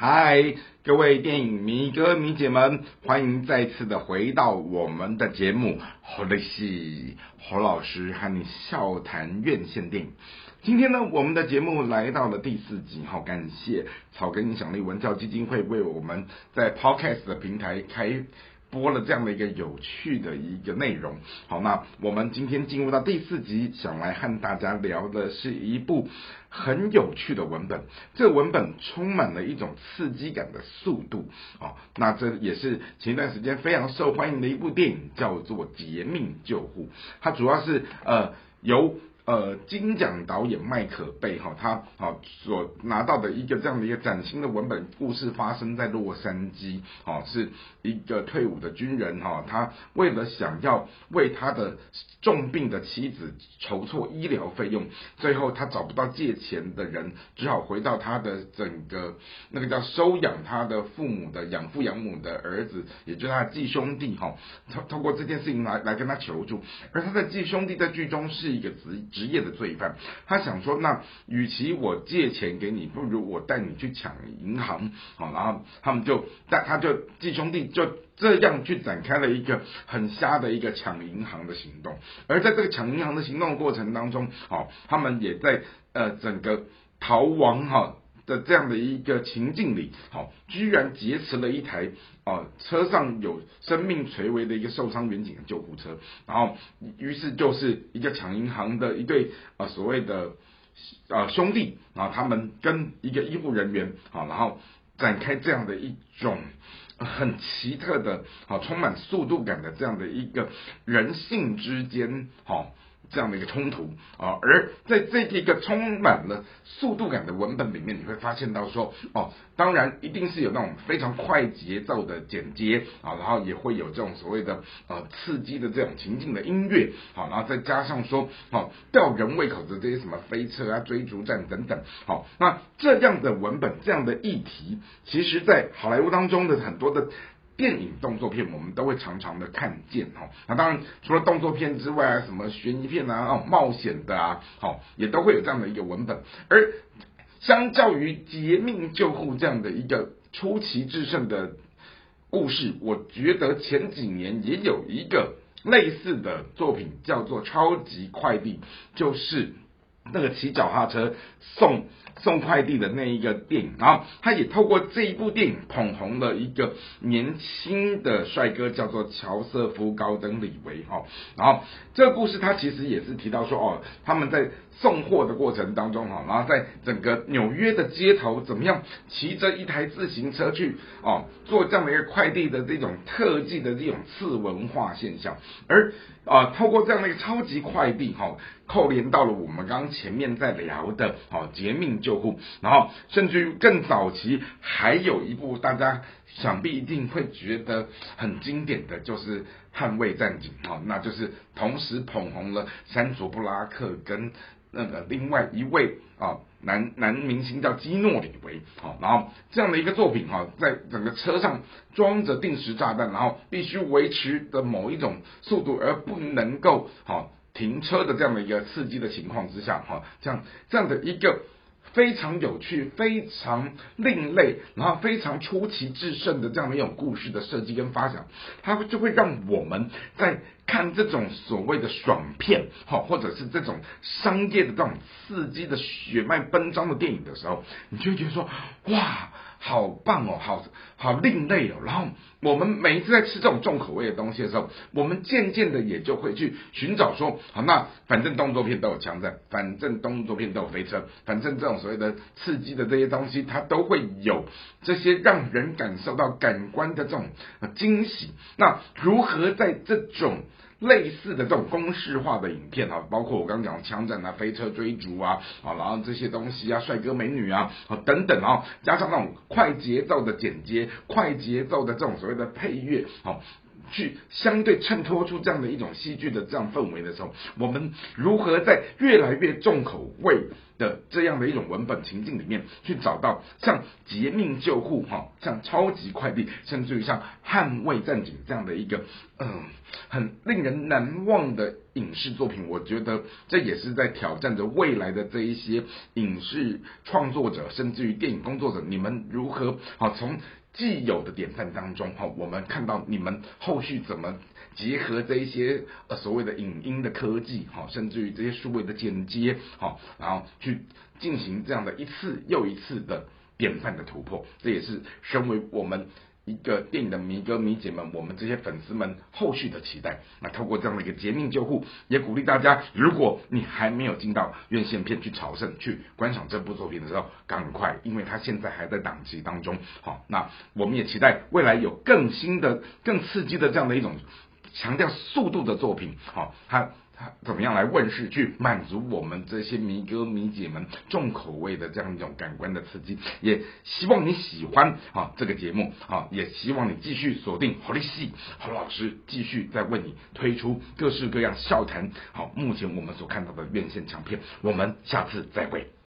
嗨，各位电影迷哥迷姐们，欢迎再次的回到我们的节目《好的戏》，侯老师和你笑谈院线电影。今天呢，我们的节目来到了第四集，好，感谢草根影响力文教基金会为我们在 Podcast 的平台开。播了这样的一个有趣的一个内容，好，那我们今天进入到第四集，想来和大家聊的是一部很有趣的文本，这文本充满了一种刺激感的速度，哦，那这也是前一段时间非常受欢迎的一部电影，叫做《劫命救护》，它主要是呃由。呃，金奖导演麦可贝哈，他好所拿到的一个这样的一个崭新的文本故事，发生在洛杉矶，哦，是一个退伍的军人哈，他为了想要为他的重病的妻子筹措医疗费用，最后他找不到借钱的人，只好回到他的整个那个叫收养他的父母的养父养母的儿子，也就是他的继兄弟哈，通通过这件事情来来跟他求助，而他的继兄弟在剧中是一个职。职业的罪犯，他想说，那与其我借钱给你，不如我带你去抢银行，好，然后他们就带他就继兄弟就这样去展开了一个很瞎的一个抢银行的行动，而在这个抢银行的行动过程当中，好，他们也在呃整个逃亡哈。的这样的一个情境里，好，居然劫持了一台啊车上有生命垂危的一个受伤远景的救护车，然后于是就是一个抢银行的一对啊所谓的啊兄弟啊，他们跟一个医护人员啊，然后展开这样的一种很奇特的啊充满速度感的这样的一个人性之间，好。这样的一个冲突啊，而在这一个充满了速度感的文本里面，你会发现到说，哦，当然一定是有那种非常快节奏的剪接啊，然后也会有这种所谓的呃刺激的这种情境的音乐，好，然后再加上说，好吊人胃口的这些什么飞车啊、追逐战等等，好，那这样的文本、这样的议题，其实在好莱坞当中的很多的。电影动作片我们都会常常的看见哈，那当然除了动作片之外啊，什么悬疑片啊、哦冒险的啊，好也都会有这样的一个文本。而相较于《劫命救护》这样的一个出奇制胜的故事，我觉得前几年也有一个类似的作品叫做《超级快递》，就是那个骑脚踏车送。送快递的那一个电影，然后他也透过这一部电影捧红了一个年轻的帅哥，叫做乔瑟夫·高登·李维哈。然后这个故事他其实也是提到说，哦，他们在送货的过程当中哈，然后在整个纽约的街头怎么样骑着一台自行车去哦做这样的一个快递的这种特技的这种次文化现象，而啊透过这样的一个超级快递哈。扣连到了我们刚刚前面在聊的，好劫命救护，然后甚至于更早期还有一部大家想必一定会觉得很经典的就是《捍卫战警》啊，那就是同时捧红了山卓布拉克跟那个另外一位啊男男明星叫基诺里维，好，然后这样的一个作品哈，在整个车上装着定时炸弹，然后必须维持的某一种速度，而不能够好。停车的这样的一个刺激的情况之下，哈，这样这样的一个非常有趣、非常另类，然后非常出奇制胜的这样的一种故事的设计跟发展，它就会让我们在看这种所谓的爽片，哈，或者是这种商业的这种刺激的血脉奔张的电影的时候，你就会觉得说，哇！好棒哦，好好另类哦。然后我们每一次在吃这种重口味的东西的时候，我们渐渐的也就会去寻找说，好，那反正动作片都有枪战，反正动作片都有飞车，反正这种所谓的刺激的这些东西，它都会有这些让人感受到感官的这种惊喜。那如何在这种类似的这种公式化的影片啊，包括我刚刚讲的枪战啊、飞车追逐啊，啊，然后这些东西啊、帅哥美女啊，啊等等啊，加上那种快节奏的剪接、快节奏的这种所谓的配乐，好。去相对衬托出这样的一种戏剧的这样氛围的时候，我们如何在越来越重口味的这样的一种文本情境里面，去找到像劫命救护哈，像超级快递，甚至于像捍卫战警这样的一个嗯很令人难忘的。影视作品，我觉得这也是在挑战着未来的这一些影视创作者，甚至于电影工作者，你们如何好从既有的典范当中哈，我们看到你们后续怎么结合这一些呃所谓的影音的科技哈，甚至于这些数位的剪接哈，然后去进行这样的一次又一次的典范的突破，这也是身为我们。一个电影的迷哥迷姐们，我们这些粉丝们后续的期待。那透过这样的一个捷命救护，也鼓励大家，如果你还没有进到院线片去朝圣去观赏这部作品的时候，赶快，因为它现在还在档期当中。好，那我们也期待未来有更新的、更刺激的这样的一种强调速度的作品。好，它。怎么样来问世，去满足我们这些迷哥迷姐们重口味的这样一种感官的刺激？也希望你喜欢啊这个节目啊，也希望你继续锁定好利戏好老师继续在为你推出各式各样笑谈。好，目前我们所看到的院线强片，我们下次再会。